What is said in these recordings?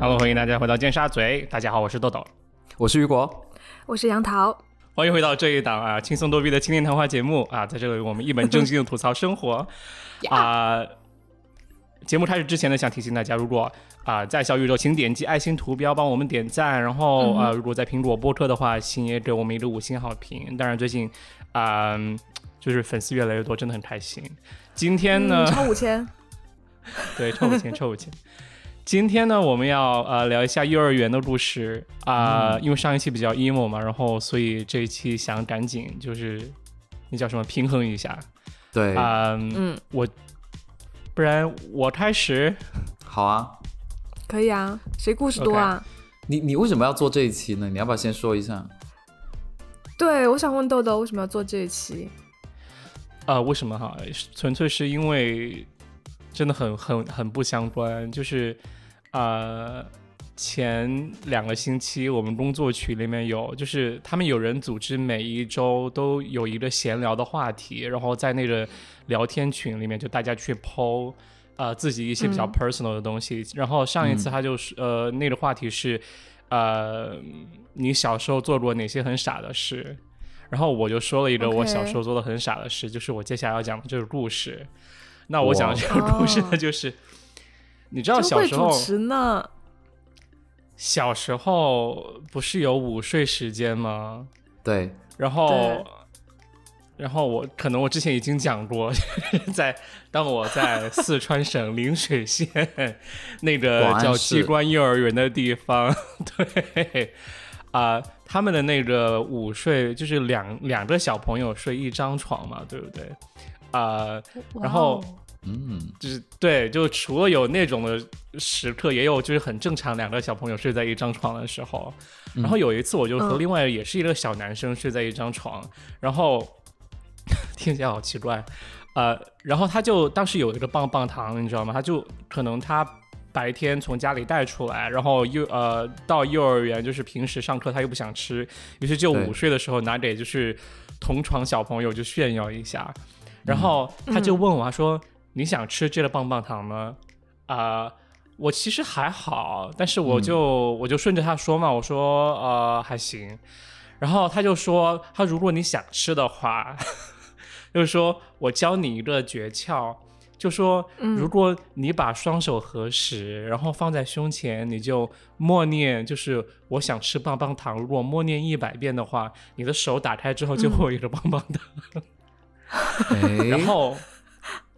Hello，欢迎大家回到尖沙咀。大家好，我是豆豆，我是雨果，我是杨桃。欢迎回到这一档啊轻松逗逼的青年谈话节目啊，在这里我们一本正经的吐槽生活 啊。节目开始之前呢，想提醒大家，如果啊在小宇宙，请点击爱心图标帮我们点赞，然后啊如果在苹果播客的话，请也给我们一个五星好评。当然最近啊就是粉丝越来越多，真的很开心。今天呢，超五千，对，超五千，超五千。今天呢，我们要呃聊一下幼儿园的故事啊，因为上一期比较 emo 嘛，然后所以这一期想赶紧就是那叫什么平衡一下，对啊，嗯，我不然我开始，好啊，可以啊，谁故事多啊？你你为什么要做这一期呢？你要不要先说一下？对，我想问豆豆为什么要做这一期？啊，为什么哈？纯粹是因为。真的很很很不相关，就是，呃，前两个星期我们工作群里面有，就是他们有人组织每一周都有一个闲聊的话题，然后在那个聊天群里面就大家去剖，呃，自己一些比较 personal 的东西。然后上一次他就是，呃，那个话题是，呃，你小时候做过哪些很傻的事？然后我就说了一个我小时候做的很傻的事，就是我接下来要讲的这个故事。那我讲这个故事呢，就是你知道小时候呢，小时候不是有午睡时间吗？对，然后，然后我可能我之前已经讲过，在当我在四川省陵水县那个叫机关幼儿园的地方，对，啊，他们的那个午睡就是两两个小朋友睡一张床嘛，对不对？啊，然后。嗯，就是对，就除了有那种的时刻，也有就是很正常，两个小朋友睡在一张床的时候。然后有一次，我就和另外也是一个小男生睡在一张床，然后 听起来好奇怪，呃，然后他就当时有一个棒棒糖，你知道吗？他就可能他白天从家里带出来，然后幼呃到幼儿园，就是平时上课他又不想吃，于是就午睡的时候拿给就是同床小朋友就炫耀一下，然后他就问我他说。你想吃这个棒棒糖吗？啊，我其实还好，但是我就我就顺着他说嘛，我说呃还行，然后他就说他如果你想吃的话，就是说我教你一个诀窍，就说如果你把双手合十，然后放在胸前，你就默念，就是我想吃棒棒糖。如果默念一百遍的话，你的手打开之后就会有一个棒棒糖，然后。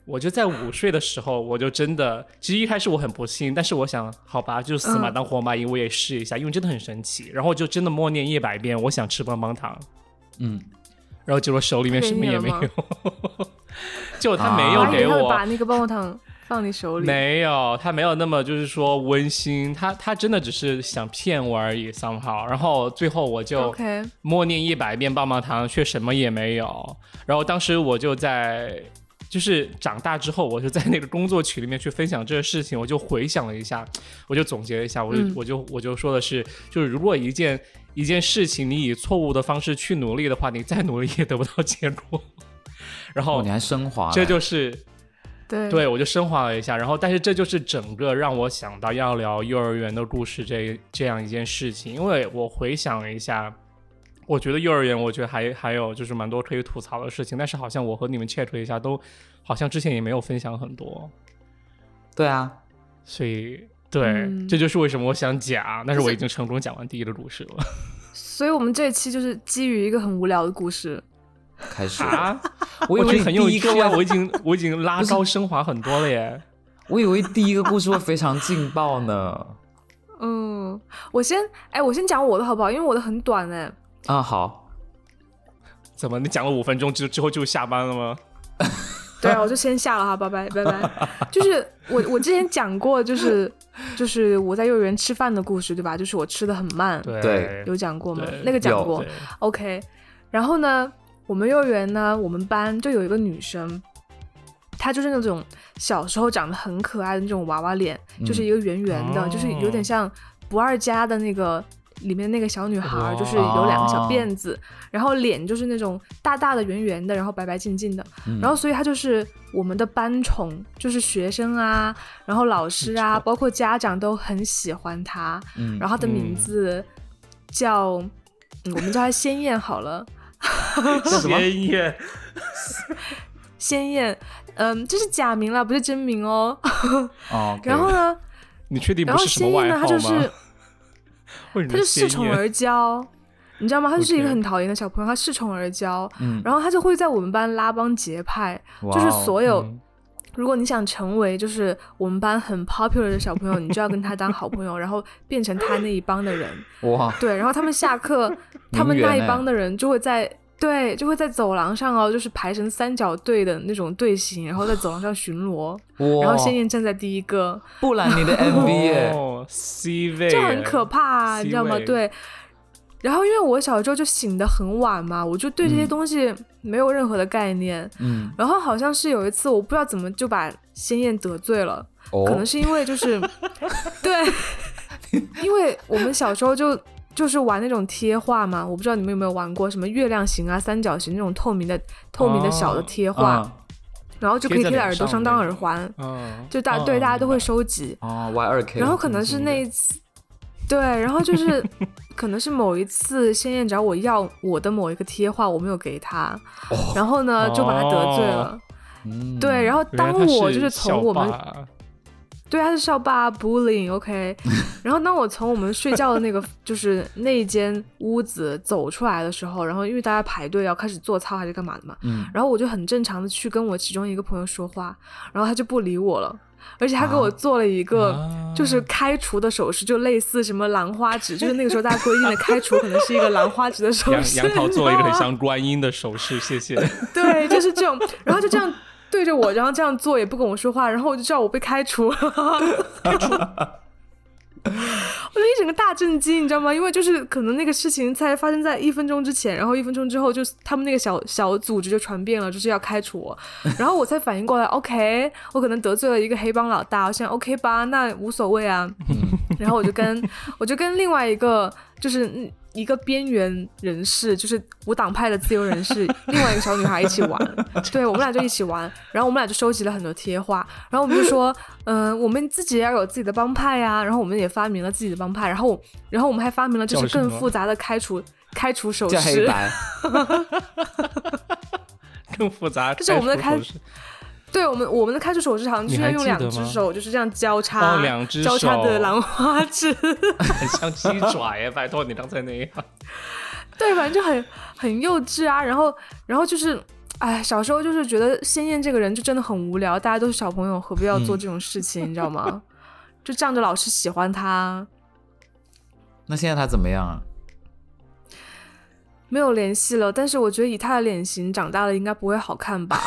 我就在午睡的时候，我就真的，其实一开始我很不信，但是我想，好吧，就死马当活马医，我也试一下，因为真的很神奇。然后就真的默念一百遍，我想吃棒棒糖，嗯，然后结果手里面什么也没有，就他没有给我把那个棒棒糖放你手里，没有，他没有那么就是说温馨，他他真的只是想骗我而已，somehow。然后最后我就默念一百遍棒棒糖，却什么也没有。然后当时我就在。就是长大之后，我就在那个工作群里面去分享这个事情，我就回想了一下，我就总结了一下，我就我就我就说的是，就是如果一件一件事情你以错误的方式去努力的话，你再努力也得不到结果。然后你还升华，这就是对对，我就升华了一下。然后，但是这就是整个让我想到要聊幼儿园的故事这这样一件事情，因为我回想了一下。我觉得幼儿园，我觉得还还有就是蛮多可以吐槽的事情，但是好像我和你们 check 一下，都好像之前也没有分享很多。对啊，所以对，这就是为什么我想讲，但是我已经成功讲完第一个故事了。所以我们这一期就是基于一个很无聊的故事开始啊！我以为很有趣啊，我已经我已经拉高升华很多了耶。我以为第一个故事会非常劲爆呢。嗯，我先哎，我先讲我的好不好？因为我的很短哎。啊好，怎么你讲了五分钟之之后就下班了吗？对啊，我就先下了哈，拜拜拜拜。就是我我之前讲过，就是就是我在幼儿园吃饭的故事，对吧？就是我吃的很慢，对，有讲过吗？那个讲过，OK。然后呢，我们幼儿园呢，我们班就有一个女生，她就是那种小时候长得很可爱的那种娃娃脸，就是一个圆圆的，就是有点像不二家的那个。里面那个小女孩，就是有两个小辫子，然后脸就是那种大大的、圆圆的，然后白白净净的，然后所以她就是我们的班宠，就是学生啊，然后老师啊，包括家长都很喜欢她。然后她的名字叫，我们叫她鲜艳好了。鲜艳，鲜艳，嗯，这是假名啦，不是真名哦。哦。然后呢？你确定不是什么外号吗？他就是 他就恃宠而骄，你知道吗？他就是一个很讨厌的小朋友，他恃宠而骄，然后他就会在我们班拉帮结派，就是所有，如果你想成为就是我们班很 popular 的小朋友，你就要跟他当好朋友，然后变成他那一帮的人。哇！对，然后他们下课，他们那一帮的人就会在。对，就会在走廊上哦，就是排成三角队的那种队形，然后在走廊上巡逻，然后鲜艳站在第一个。布兰妮的 MV 哦，C 位，就很可怕，你知道吗？对。然后因为我小时候就醒得很晚嘛，我就对这些东西没有任何的概念。嗯。然后好像是有一次，我不知道怎么就把鲜艳得罪了，可能是因为就是 对，因为我们小时候就。就是玩那种贴画嘛，我不知道你们有没有玩过什么月亮形啊、三角形那种透明的、透明的小的贴画，然后就可以贴在耳朵上当耳环，就大对大家都会收集。哦，Y 二 K。然后可能是那一次，对，然后就是 可能是某一次，鲜艳找我要我的某一个贴画，我没有给他，然后呢就把他得罪了。对，然后当我就是从我们。对，他是校霸 bullying，OK。然后当我从我们睡觉的那个 就是那间屋子走出来的时候，然后因为大家排队要开始做操还是干嘛的嘛，嗯，然后我就很正常的去跟我其中一个朋友说话，然后他就不理我了，而且他给我做了一个就是开除的手势，就类似什么兰花指，就是那个时候大家规定的开除可能是一个兰花指的手势。杨桃做了一个很像观音的手势，谢谢。对，就是这种，然后就这样。对着我，然后这样做也不跟我说话，然后我就知道我被开除了。开除，我就一整个大震惊，你知道吗？因为就是可能那个事情才发生在一分钟之前，然后一分钟之后就他们那个小小组织就传遍了，就是要开除我，然后我才反应过来，OK，我可能得罪了一个黑帮老大，我想 OK 吧，那无所谓啊。然后我就跟我就跟另外一个就是嗯。一个边缘人士，就是无党派的自由人士，另外一个小女孩一起玩，对我们俩就一起玩，然后我们俩就收集了很多贴画，然后我们就说，嗯，我们自己要有自己的帮派呀，然后我们也发明了自己的帮派，然后，然后我们还发明了就是更复杂的开除开除手势，更复杂，这是我们的开。对我们，我们的开除手势好像就是要用两只手，就是这样交叉，两只交叉的兰花指 很像鸡爪耶！拜托你刚才那样。对，反正就很很幼稚啊。然后，然后就是，哎，小时候就是觉得鲜艳这个人就真的很无聊，大家都是小朋友，何必要做这种事情？你知道吗？就仗着老师喜欢他。那现在他怎么样啊？没有联系了，但是我觉得以他的脸型，长大了应该不会好看吧？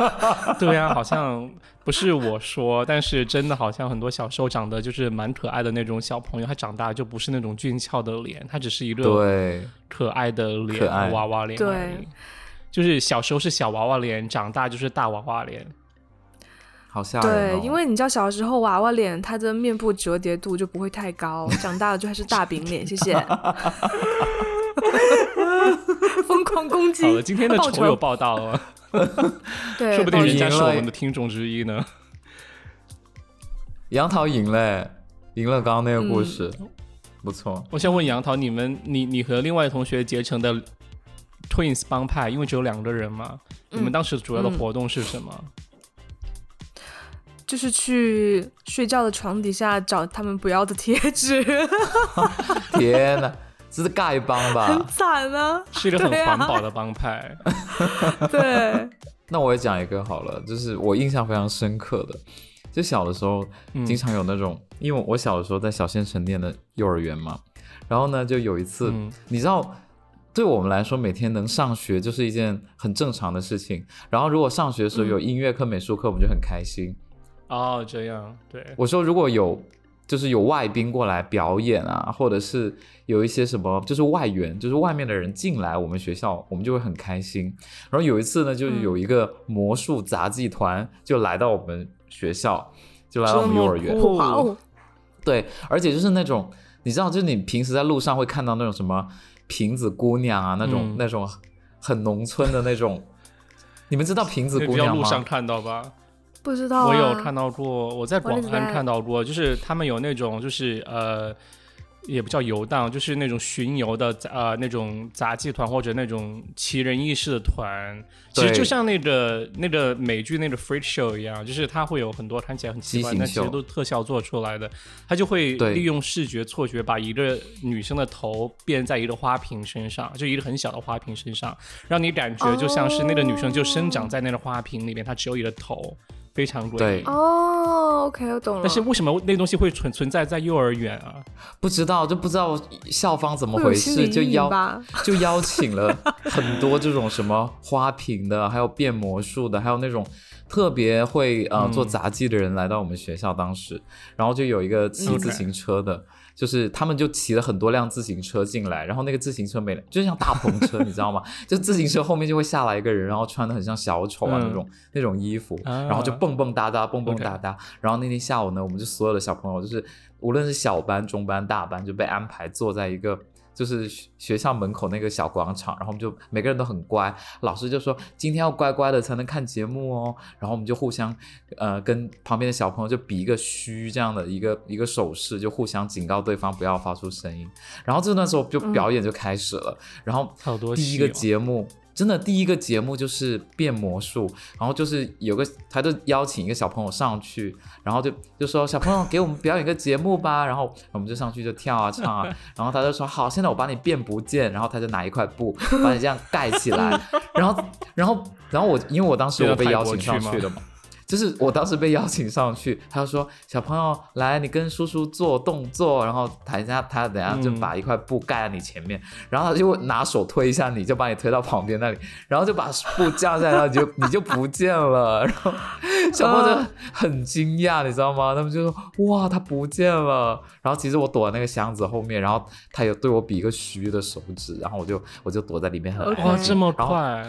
对呀，好像不是我说，但是真的好像很多小时候长得就是蛮可爱的那种小朋友，他长大就不是那种俊俏的脸，他只是一个对可爱的脸，娃娃脸。对，就是小时候是小娃娃脸，长大就是大娃娃脸。好吓人！对，因为你知道小时候娃娃脸，他的面部折叠度就不会太高，长大了就还是大饼脸。谢谢。好了，今天的丑有报道了，对，说不定人家是我们的听众之一呢。杨桃赢了，赢了刚刚那个故事，不错。我想问杨桃，你们，你你和另外同学结成的 Twins 帮派，因为只有两个人嘛，你们当时主要的活动是什么？就是去睡觉的床底下找他们不要的贴纸。天哪！这是丐帮吧？很惨啊！是一个很环保的帮派。对。那我也讲一个好了，就是我印象非常深刻的，就小的时候经常有那种，因为我小的时候在小县城念的幼儿园嘛，然后呢，就有一次，你知道，对我们来说，每天能上学就是一件很正常的事情。然后如果上学的时候有音乐课、美术课，我们就很开心。哦，这样。对。我说如果有。就是有外宾过来表演啊，或者是有一些什么，就是外援，就是外面的人进来我们学校，我们就会很开心。然后有一次呢，就有一个魔术杂技团就来到我们学校，就来到我们幼儿园。哇哦！对，而且就是那种。你知道，就是你平时在路上会看到那种什么瓶子姑娘啊，那种那种很农村的那种。你们知道瓶子姑娘吗？路上看到吧？不知道。我有看到过，我在广安看到过，就是他们有那种，就是呃。也不叫游荡，就是那种巡游的呃那种杂技团或者那种奇人异事的团，其实就像那个那个美剧那个 Freak Show 一样，就是它会有很多看起来很奇怪，但其实都是特效做出来的，它就会利用视觉错觉把一个女生的头变在一个花瓶身上，就一个很小的花瓶身上，让你感觉就像是那个女生就生长在那个花瓶里面，她只有一个头。非常贵哦，OK，我懂了。但是为什么那东西会存存在在幼儿园啊？不知道，就不知道校方怎么回事，就邀 就邀请了很多这种什么花瓶的，还有变魔术的，还有那种特别会呃做杂技的人来到我们学校。当时，然后就有一个骑自行车的。就是他们就骑了很多辆自行车进来，然后那个自行车没，就像大篷车，你知道吗？就自行车后面就会下来一个人，然后穿的很像小丑啊那种那种衣服，然后就蹦蹦哒哒，蹦蹦哒哒。然后那天下午呢，我们就所有的小朋友，就是无论是小班、中班、大班，就被安排坐在一个。就是学校门口那个小广场，然后我们就每个人都很乖，老师就说今天要乖乖的才能看节目哦，然后我们就互相，呃，跟旁边的小朋友就比一个嘘这样的一个一个手势，就互相警告对方不要发出声音，然后这段时候就表演就开始了，然后第一个节目。真的，第一个节目就是变魔术，然后就是有个，他就邀请一个小朋友上去，然后就就说小朋友给我们表演个节目吧，然后我们就上去就跳啊唱啊，然后他就说好，现在我把你变不见，然后他就拿一块布把你这样盖起来，然后然后然后我因为我当时我被邀请上去的嘛。就是我当时被邀请上去，他就说小朋友来，你跟叔叔做动作，然后台下他等下就把一块布盖在你前面，然后他就拿手推一下你，就把你推到旁边那里，然后就把布降下来，你就你就不见了，然后小朋友就很惊讶，你知道吗？他们就说哇他不见了，然后其实我躲在那个箱子后面，然后他有对我比一个虚的手指，然后我就我就躲在里面很哇这么快。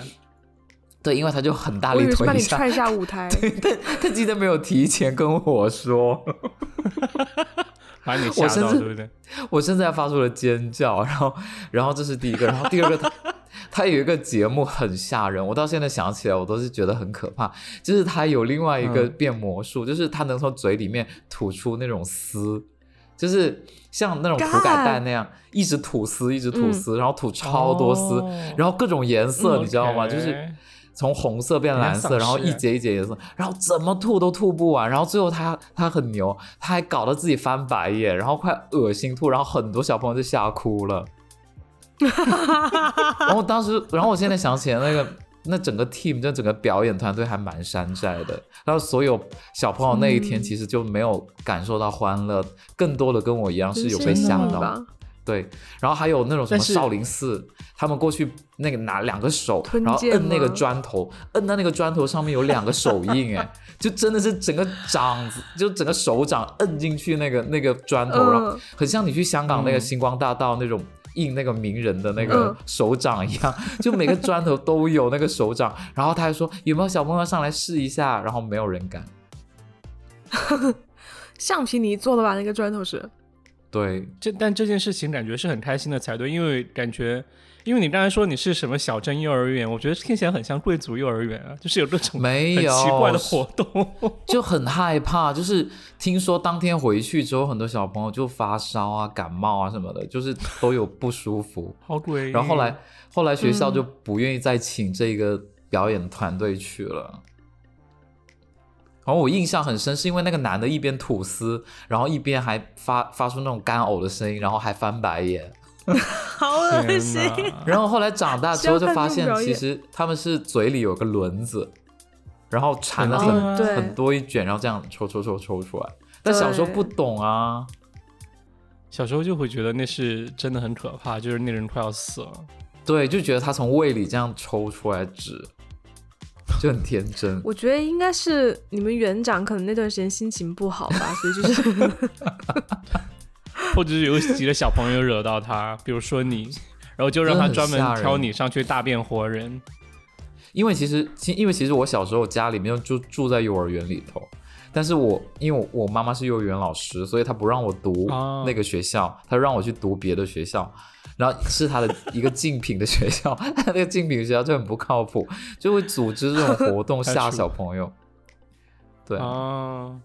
对，因为他就很大力推一下，踹下舞台。对，他他记得没有提前跟我说，把你吓到，对不对？我现在发出了尖叫，然后，然后这是第一个，然后第二个，他他有一个节目很吓人，我到现在想起来我都是觉得很可怕。就是他有另外一个变魔术，就是他能从嘴里面吐出那种丝，就是像那种涂改带那样，一直吐丝，一直吐丝，然后吐超多丝，然后各种颜色，你知道吗？就是。从红色变蓝色，然后一节一节颜色，然后怎么吐都吐不完，然后最后他他很牛，他还搞得自己翻白眼，然后快恶心吐，然后很多小朋友就吓哭了。然后当时，然后我现在想起来那个那整个 team 就整个表演团队还蛮山寨的，然后所有小朋友那一天其实就没有感受到欢乐，更多的跟我一样是有被吓到。对，然后还有那种什么少林寺，他们过去那个拿两个手，然后摁那个砖头，摁到那个砖头上面有两个手印，哎，就真的是整个掌，就整个手掌摁进去那个那个砖头，然后很像你去香港那个星光大道那种印那个名人的那个手掌一样，就每个砖头都有那个手掌。然后他还说有没有小朋友上来试一下，然后没有人敢。橡皮泥做的吧？那个砖头是。对，这但这件事情感觉是很开心的才对，因为感觉，因为你刚才说你是什么小镇幼儿园，我觉得听起来很像贵族幼儿园啊，就是有各种没有奇怪的活动，就很害怕，就是听说当天回去之后，很多小朋友就发烧啊、感冒啊什么的，就是都有不舒服，好诡异。然后后来后来学校就不愿意再请这个表演团队去了。然后我印象很深，是因为那个男的一边吐丝，然后一边还发发出那种干呕的声音，然后还翻白眼，好恶心。然后后来长大之后就发现，其实他们是嘴里有个轮子，然后缠了很很多一卷，然后这样抽抽抽抽出来。但小时候不懂啊，小时候就会觉得那是真的很可怕，就是那人快要死了。对，就觉得他从胃里这样抽出来纸。就很天真，我觉得应该是你们园长可能那段时间心情不好吧，所以就是，或者是有几个小朋友惹到他，比如说你，然后就让他专门挑你上去大变活人。因为其实，因为其实我小时候家里面就住在幼儿园里头，但是我因为我妈妈是幼儿园老师，所以她不让我读那个学校，她让我去读别的学校。然后是他的一个竞品的学校，他 那个竞品学校就很不靠谱，就会组织这种活动吓小朋友。对啊，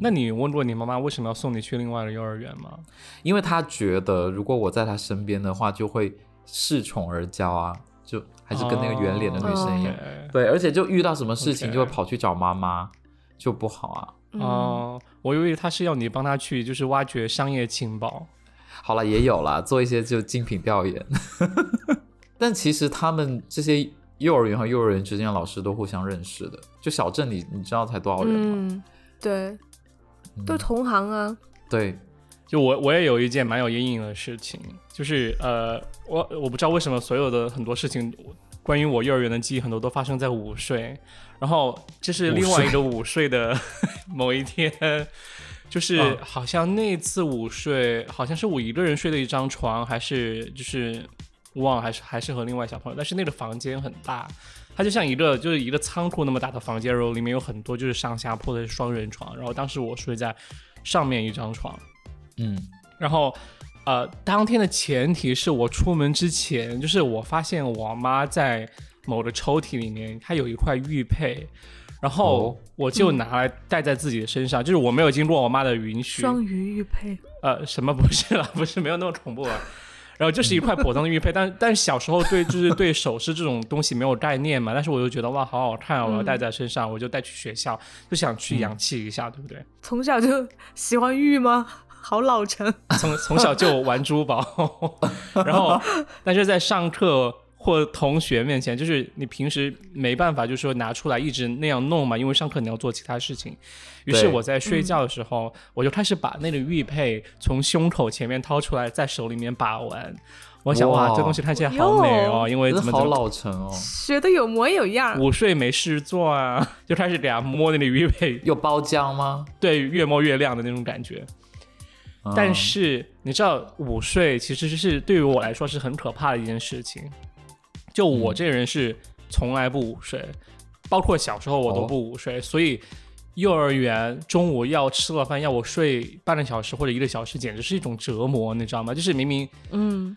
那你问过你妈妈为什么要送你去另外的幼儿园吗？因为他觉得如果我在他身边的话，就会恃宠而骄啊，就还是跟那个圆脸的女生一样。对，而且就遇到什么事情就会跑去找妈妈，就不好啊。哦，我以为他是要你帮他去，就是挖掘商业情报。好了，也有了，做一些就精品调研。但其实他们这些幼儿园和幼儿园之间的老师都互相认识的。就小镇里，你知道才多少人吗？嗯，对，都同行啊。对，就我我也有一件蛮有阴影的事情，就是呃，我我不知道为什么所有的很多事情关于我幼儿园的记忆很多都发生在午睡，然后这是另外一个午睡的某一天。就是好像那次午睡，好像是我一个人睡的一张床，还是就是忘了，还是还是和另外小朋友。但是那个房间很大，它就像一个就是一个仓库那么大的房间，然后里面有很多就是上下铺的双人床。然后当时我睡在上面一张床，嗯，然后呃，当天的前提是我出门之前，就是我发现我妈在某个抽屉里面，她有一块玉佩。然后我就拿来戴在自己的身上，就是我没有经过我妈的允许。双鱼玉佩？呃，什么不是了？不是没有那么恐怖啊。然后就是一块普通的玉佩，但但是小时候对就是对首饰这种东西没有概念嘛。但是我就觉得哇，好好看啊，我要戴在身上，我就带去学校，就想去洋气一下，对不对？从小就喜欢玉吗？好老成。从从小就玩珠宝，然后但是在上课。或同学面前，就是你平时没办法，就是说拿出来一直那样弄嘛，因为上课你要做其他事情。于是我在睡觉的时候，我就开始把那个玉佩从胸口前面掏出来，在手里面把玩。我想哇，这东西看起来好美哦，因为怎么好老成哦，学的有模有样。午睡没事做啊，就开始给他摸那个玉佩。有包浆吗？对，越摸越亮的那种感觉。但是你知道，午睡其实是对于我来说是很可怕的一件事情。就我这人是从来不午睡，包括小时候我都不午睡，所以幼儿园中午要吃了饭要我睡半个小时或者一个小时，简直是一种折磨，你知道吗？就是明明嗯。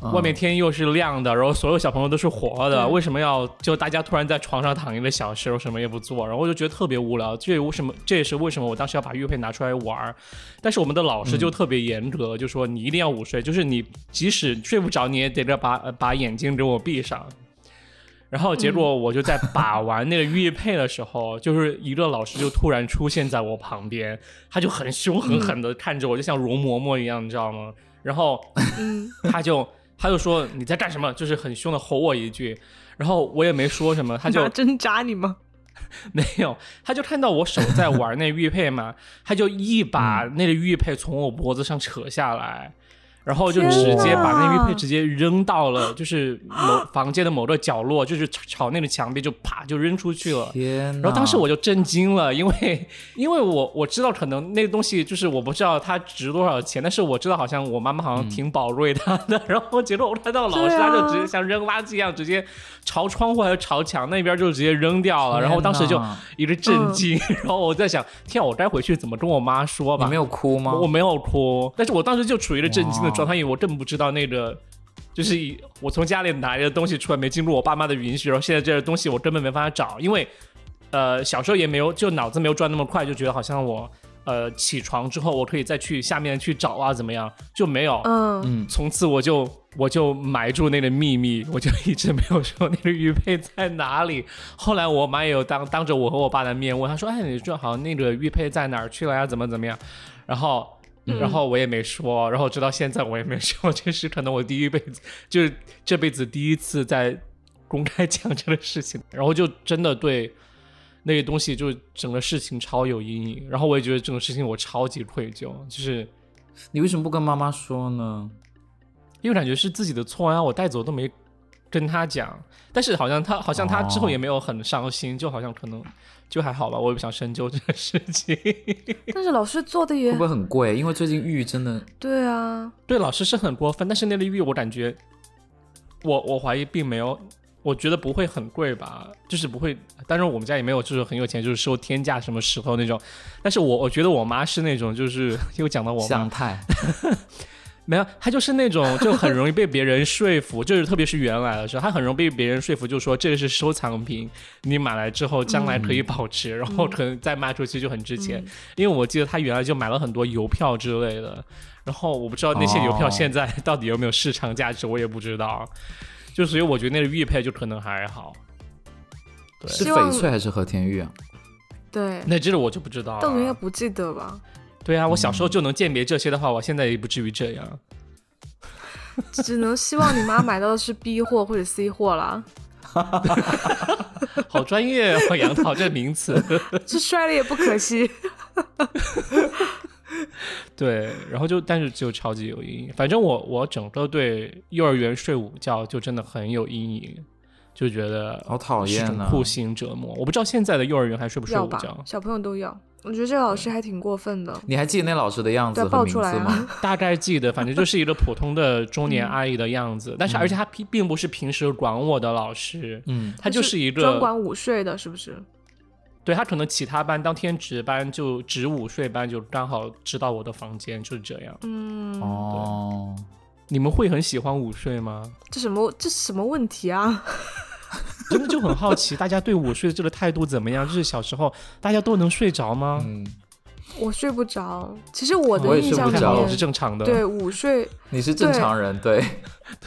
外面天又是亮的，然后所有小朋友都是活的，为什么要就大家突然在床上躺一个小时，我什么也不做，然后我就觉得特别无聊。这为什么？这也是为什么我当时要把玉佩拿出来玩。但是我们的老师就特别严格，就说你一定要午睡，就是你即使睡不着，你也得着把把眼睛给我闭上。然后结果我就在把玩那个玉佩的时候，就是一个老师就突然出现在我旁边，他就很凶狠狠的看着我，就像容嬷嬷一样，你知道吗？然后他就。他就说你在干什么？就是很凶的吼我一句，然后我也没说什么，他就 针扎你吗？没有，他就看到我手在玩那玉佩嘛，他就一把那个玉佩从我脖子上扯下来。然后就直接把那玉佩直接扔到了，就是某 房间的某个角落，就是朝那个墙壁就啪就扔出去了。天！然后当时我就震惊了，因为因为我我知道可能那个东西就是我不知道它值多少钱，但是我知道好像我妈妈好像挺宝贵它的。然后结果我看到老师他就直接像扔垃圾一样，直接朝窗户还是朝墙那边就直接扔掉了。然后当时就一个震惊，然后我在想，天，啊我该回去怎么跟我妈说吧？你没有哭吗？我没有哭，但是我当时就处于一个震惊的。状我更不知道那个，就是我从家里拿一个东西出来，没经过我爸妈的允许，然后现在这个东西我根本没办法找，因为呃小时候也没有，就脑子没有转那么快，就觉得好像我呃起床之后我可以再去下面去找啊，怎么样就没有，嗯嗯，从此我就我就埋住那个秘密，我就一直没有说那个玉佩在哪里。后来我妈也有当当着我和我爸的面问，她说，哎，你正好像那个玉佩在哪儿去了呀？怎么怎么样？然后。然后我也没说，然后直到现在我也没说，这是可能我第一辈子，就是这辈子第一次在公开讲这个事情，然后就真的对那个东西就整个事情超有阴影，然后我也觉得这种事情我超级愧疚，就是你为什么不跟妈妈说呢？因为感觉是自己的错呀，我带走都没跟他讲，但是好像他好像他之后也没有很伤心，就好像可能。就还好吧，我也不想深究这个事情。但是老师做的也会不会很贵？因为最近玉真的对啊，对老师是很过分。但是那个玉我感觉，我我怀疑并没有我觉得不会很贵吧，就是不会。当然我们家也没有，就是很有钱，就是收天价什么石头那种。但是我我觉得我妈是那种，就是 又讲到我香太，没有，他就是那种就很容易被别人说服，就是特别是原来的时候，他很容易被别人说服，就说这个是收藏品，你买来之后将来可以保值，然后可能再卖出去就很值钱。因为我记得他原来就买了很多邮票之类的，然后我不知道那些邮票现在到底有没有市场价值，我也不知道。就所以我觉得那个玉佩就可能还好，对，是翡翠还是和田玉啊？对，那这个我就不知道了。但我应该不记得吧？对啊，我小时候就能鉴别这些的话，我现在也不至于这样。只能希望你妈买到的是 B 货或者 C 货了。好专业哦，杨桃这名词，这摔了也不可惜。对，然后就但是就超级有阴影。反正我我整个对幼儿园睡午觉就真的很有阴影，就觉得好讨厌啊，酷刑折磨。我不知道现在的幼儿园还睡不睡午觉，小朋友都要。我觉得这个老师还挺过分的。你还记得那老师的样子和名字吗？大概记得，反正就是一个普通的中年阿姨的样子。但是而且他并并不是平时管我的老师，嗯，她就是一个专管午睡的，是不是？对他可能其他班当天值班就值午睡班就刚好知道我的房间就是这样。嗯哦，你们会很喜欢午睡吗？这什么这什么问题啊？真的就很好奇，大家对午睡的这个态度怎么样？就是小时候大家都能睡着吗？嗯。我睡不着，其实我的印象里面是正常的。对午睡，你是正常人，对。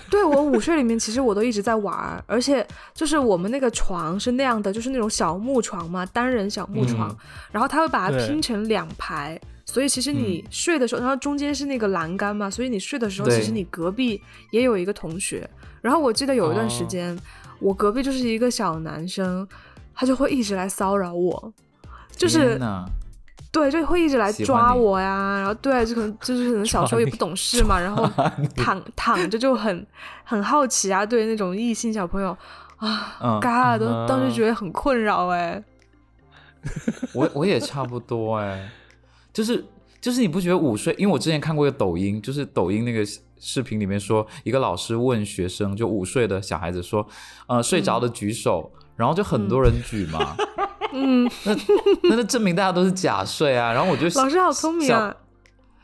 对我午睡里面，其实我都一直在玩，而且就是我们那个床是那样的，就是那种小木床嘛，单人小木床，然后他会把它拼成两排，所以其实你睡的时候，然后中间是那个栏杆嘛，所以你睡的时候，其实你隔壁也有一个同学。然后我记得有一段时间，我隔壁就是一个小男生，他就会一直来骚扰我，就是。对，就会一直来抓我呀，然后对，就可能就是可能小时候也不懂事嘛，然后躺躺着就很很好奇啊，对那种异性小朋友啊，嘎都当时觉得很困扰哎。我我也差不多哎，就是就是你不觉得午睡？因为我之前看过一个抖音，就是抖音那个视频里面说，一个老师问学生，就午睡的小孩子说，呃，睡着的举手，然后就很多人举嘛。嗯，那那就证明大家都是假睡啊。然后我就老师好聪明啊。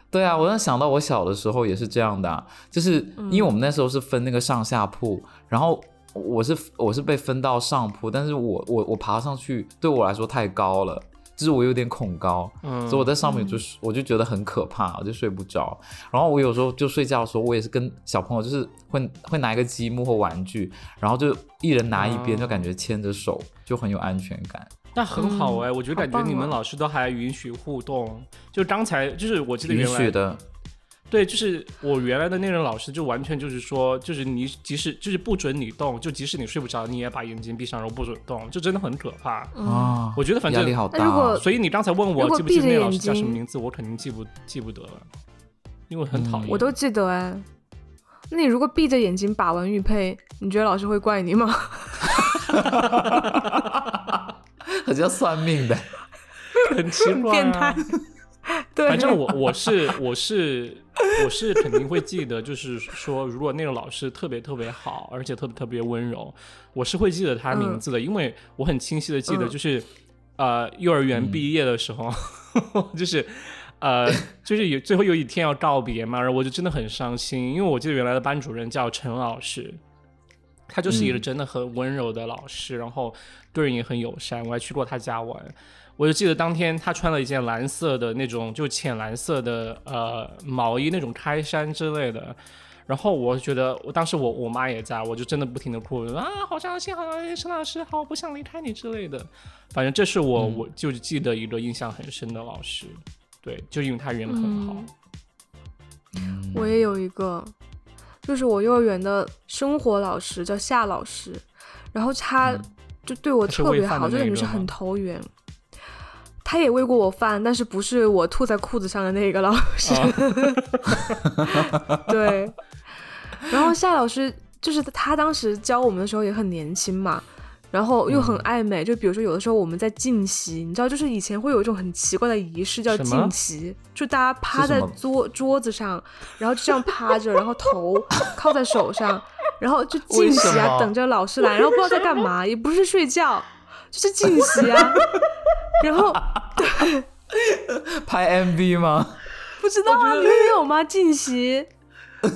对啊，我想到我小的时候也是这样的，就是因为我们那时候是分那个上下铺，然后我是我是被分到上铺，但是我我我爬上去对我来说太高了，就是我有点恐高，所以我在上面就是我就觉得很可怕，我就睡不着。然后我有时候就睡觉的时候，我也是跟小朋友就是会会拿一个积木或玩具，然后就一人拿一边，就感觉牵着手就很有安全感。那很好哎，我觉得感觉你们老师都还允许互动。就刚才就是我记得原来的，对，就是我原来的那任老师就完全就是说，就是你即使就是不准你动，就即使你睡不着，你也把眼睛闭上，然后不准动，就真的很可怕啊！我觉得反正压力好大。所以你刚才问我记不记得那老师叫什么名字，我肯定记不记不得了，因为很讨厌。我都记得哎。那你如果闭着眼睛把玩玉佩，你觉得老师会怪你吗？好像算命的，很奇怪，变态。对，反正我我是我是我是肯定会记得，就是说，如果那个老师特别特别好，而且特别特别温柔，我是会记得他名字的，因为我很清晰的记得，就是呃，幼儿园毕业的时候，就是呃，就是有最后有一天要告别嘛，然后我就真的很伤心，因为我记得原来的班主任叫陈老师。他就是一个真的很温柔的老师，然后对人也很友善。我还去过他家玩，我就记得当天他穿了一件蓝色的那种，就浅蓝色的呃毛衣，那种开衫之类的。然后我觉得，我当时我我妈也在，我就真的不停的哭啊，好伤心，好伤心，陈老师，好不想离开你之类的。反正这是我我就记得一个印象很深的老师，对，就因为他人很好。我也有一个。就是我幼儿园的生活老师叫夏老师，然后他就对我特别好，就感觉是很投缘。他也喂过我饭，但是不是我吐在裤子上的那个老师。对，然后夏老师就是他当时教我们的时候也很年轻嘛。然后又很爱美，就比如说有的时候我们在静息，你知道，就是以前会有一种很奇怪的仪式叫静息，就大家趴在桌桌子上，然后就这样趴着，然后头 靠在手上，然后就进习啊，等着老师来，然后不知道在干嘛，也不是睡觉，就是进习啊。然后对，拍 MV 吗？不知道啊，你们有吗？进习？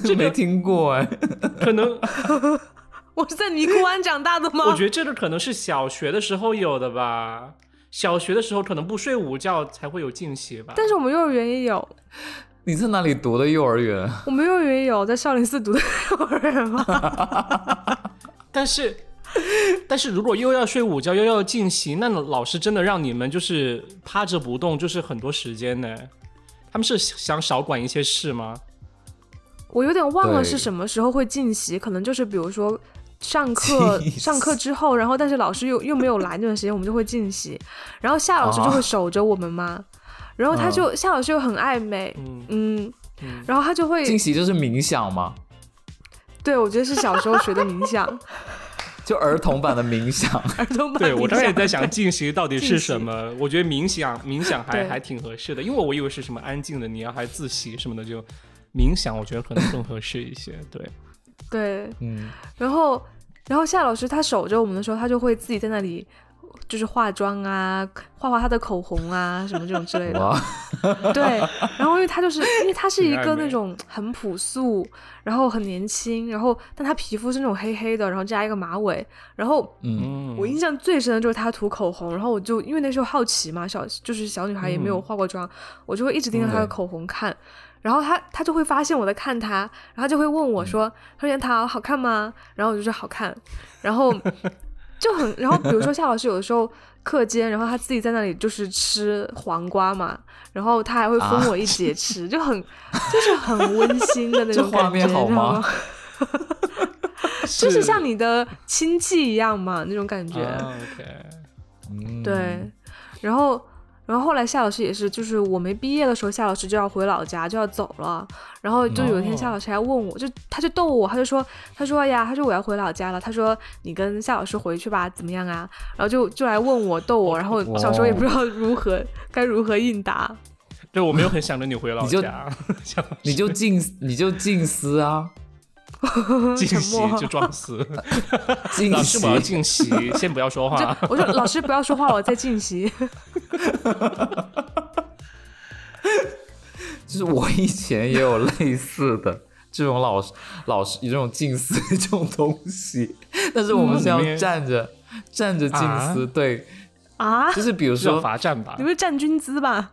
这没听过哎，可能 我是在尼姑庵长大的吗？我觉得这个可能是小学的时候有的吧。小学的时候可能不睡午觉才会有进习吧，但是我们幼儿园也有。你在哪里读的幼儿园？我们幼儿园有在少林寺读的幼儿园吗？但是，但是如果又要睡午觉又要进习，那老师真的让你们就是趴着不动，就是很多时间呢。他们是想少管一些事吗？我有点忘了是什么时候会进习，可能就是比如说。上课上课之后，然后但是老师又又没有来那段时间，我们就会进习，然后夏老师就会守着我们嘛，然后他就夏老师又很爱美，嗯，然后他就会进习就是冥想吗？对，我觉得是小时候学的冥想，就儿童版的冥想，儿童版。对我当时也在想进行到底是什么，我觉得冥想冥想还还挺合适的，因为我以为是什么安静的，你要还自习什么的，就冥想我觉得可能更合适一些，对。对，嗯，然后，然后夏老师他守着我们的时候，他就会自己在那里，就是化妆啊，画画他的口红啊，什么这种之类的。对，然后因为他就是，因为他是一个那种很朴素，然后很年轻，然后但他皮肤是那种黑黑的，然后加一个马尾，然后，嗯，我印象最深的就是他涂口红，然后我就因为那时候好奇嘛，小就是小女孩也没有化过妆，我就会一直盯着他的口红看。然后他他就会发现我在看他，然后就会问我说：“他说杨桃好看吗？”然后我就说好看，然后就很，然后比如说夏老师有的时候课间，然后他自己在那里就是吃黄瓜嘛，然后他还会分我一节吃，就很就是很温馨的那种感觉，你知道吗？就是像你的亲戚一样嘛，那种感觉。OK，对，然后。然后后来夏老师也是，就是我没毕业的时候，夏老师就要回老家，就要走了。然后就有一天，夏老师还问我，就他就逗我，他就说，他说呀，他说我要回老家了，他说你跟夏老师回去吧，怎么样啊？然后就就来问我，逗我。然后小时候也不知道如何该如何应答。对我没有很想着你回老家，你就 静你就静思啊。进习就装死，老师我要进习，先不要说话。我说老师不要说话，我在进习。就是我以前也有类似的这种老师，老师这种静思这种东西，但是我们是要站着站着静思，对啊，就是比如说罚站吧，你们站军姿吧。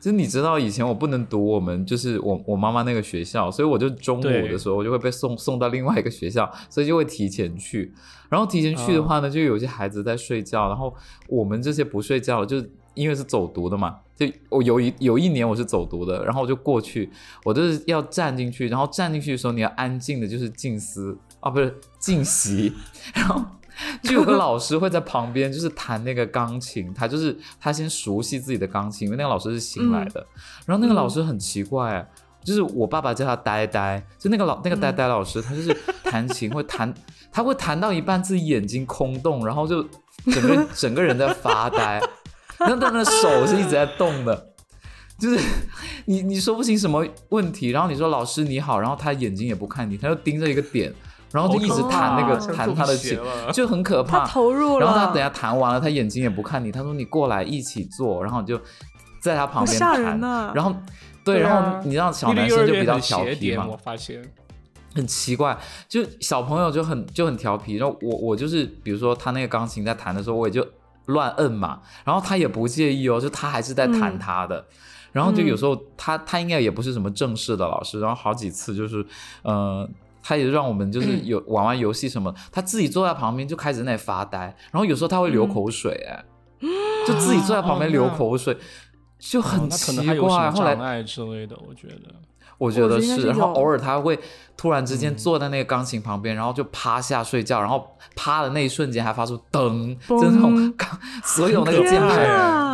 就你知道以前我不能读我们就是我我妈妈那个学校，所以我就中午的时候我就会被送送到另外一个学校，所以就会提前去。然后提前去的话呢，就有些孩子在睡觉，然后我们这些不睡觉，就是因为是走读的嘛。就我有一有一年我是走读的，然后我就过去，我就是要站进去，然后站进去的时候你要安静的，就是静思啊，不是静息，然后。就有个老师会在旁边，就是弹那个钢琴。他就是他先熟悉自己的钢琴，因为那个老师是新来的。然后那个老师很奇怪，就是我爸爸叫他呆呆，就那个老那个呆呆老师，他就是弹琴会弹，他会弹到一半自己眼睛空洞，然后就整个 整个人在发呆，然后他的手是一直在动的，就是你你说不清什么问题，然后你说老师你好，然后他眼睛也不看你，他就盯着一个点。然后就一直弹那个弹他的琴，就很可怕。他投入了。然后他等下弹完了，他眼睛也不看你，他说你过来一起做，然后就在他旁边弹。然后对，然后你知道小男生就比较调皮嘛，我发现很奇怪，就小朋友就很就很调皮。然后我我就是比如说他那个钢琴在弹的时候，我也就乱摁嘛，然后他也不介意哦，就他还是在弹他的。然后就有时候他他应该也不是什么正式的老师，然后好几次就是嗯。他也让我们就是有玩玩游戏什么，他自己坐在旁边就开始在那里发呆，然后有时候他会流口水，哎，就自己坐在旁边流口水，就很奇怪。后来碍之类的，我觉得，我觉得是。然后偶尔他会突然之间坐在那个钢琴旁边，然后就趴下睡觉，然后趴的那一瞬间还发出噔，就那种所有那个键盘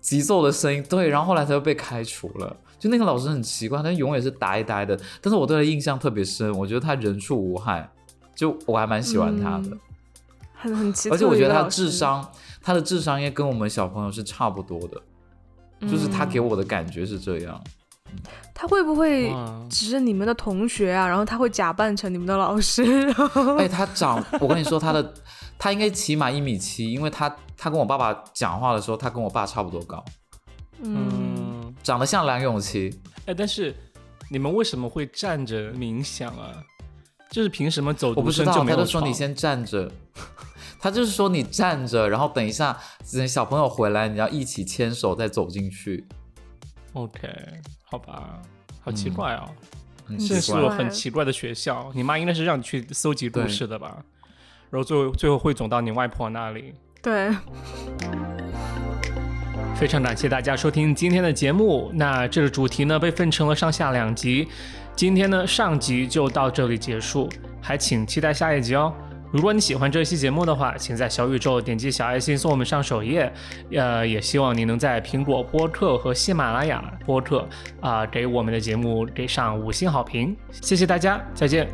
急奏的声音，对，然后后来他就被开除了。就那个老师很奇怪，他永远是呆呆的，但是我对他印象特别深。我觉得他人畜无害，就我还蛮喜欢他的，很很奇。而且我觉得他智商，他的智商应该跟我们小朋友是差不多的，就是他给我的感觉是这样。他会不会只是你们的同学啊？然后他会假扮成你们的老师？哎，他长，我跟你说，他的他应该起码一米七，因为他他跟我爸爸讲话的时候，他跟我爸差不多高。嗯，长得像梁咏琪。哎，但是你们为什么会站着冥想啊？就是凭什么走？我不知道，他就说你先站着。他就是说你站着，然后等一下等小朋友回来，你要一起牵手再走进去。OK，好吧，好奇怪哦，这是个很奇怪的学校。你妈应该是让你去搜集故事的吧？然后最后最后汇总到你外婆那里。对。非常感谢大家收听今天的节目。那这个主题呢被分成了上下两集，今天呢上集就到这里结束，还请期待下一集哦。如果你喜欢这期节目的话，请在小宇宙点击小爱心送我们上首页。呃，也希望你能在苹果播客和喜马拉雅播客啊给我们的节目给上五星好评。谢谢大家，再见。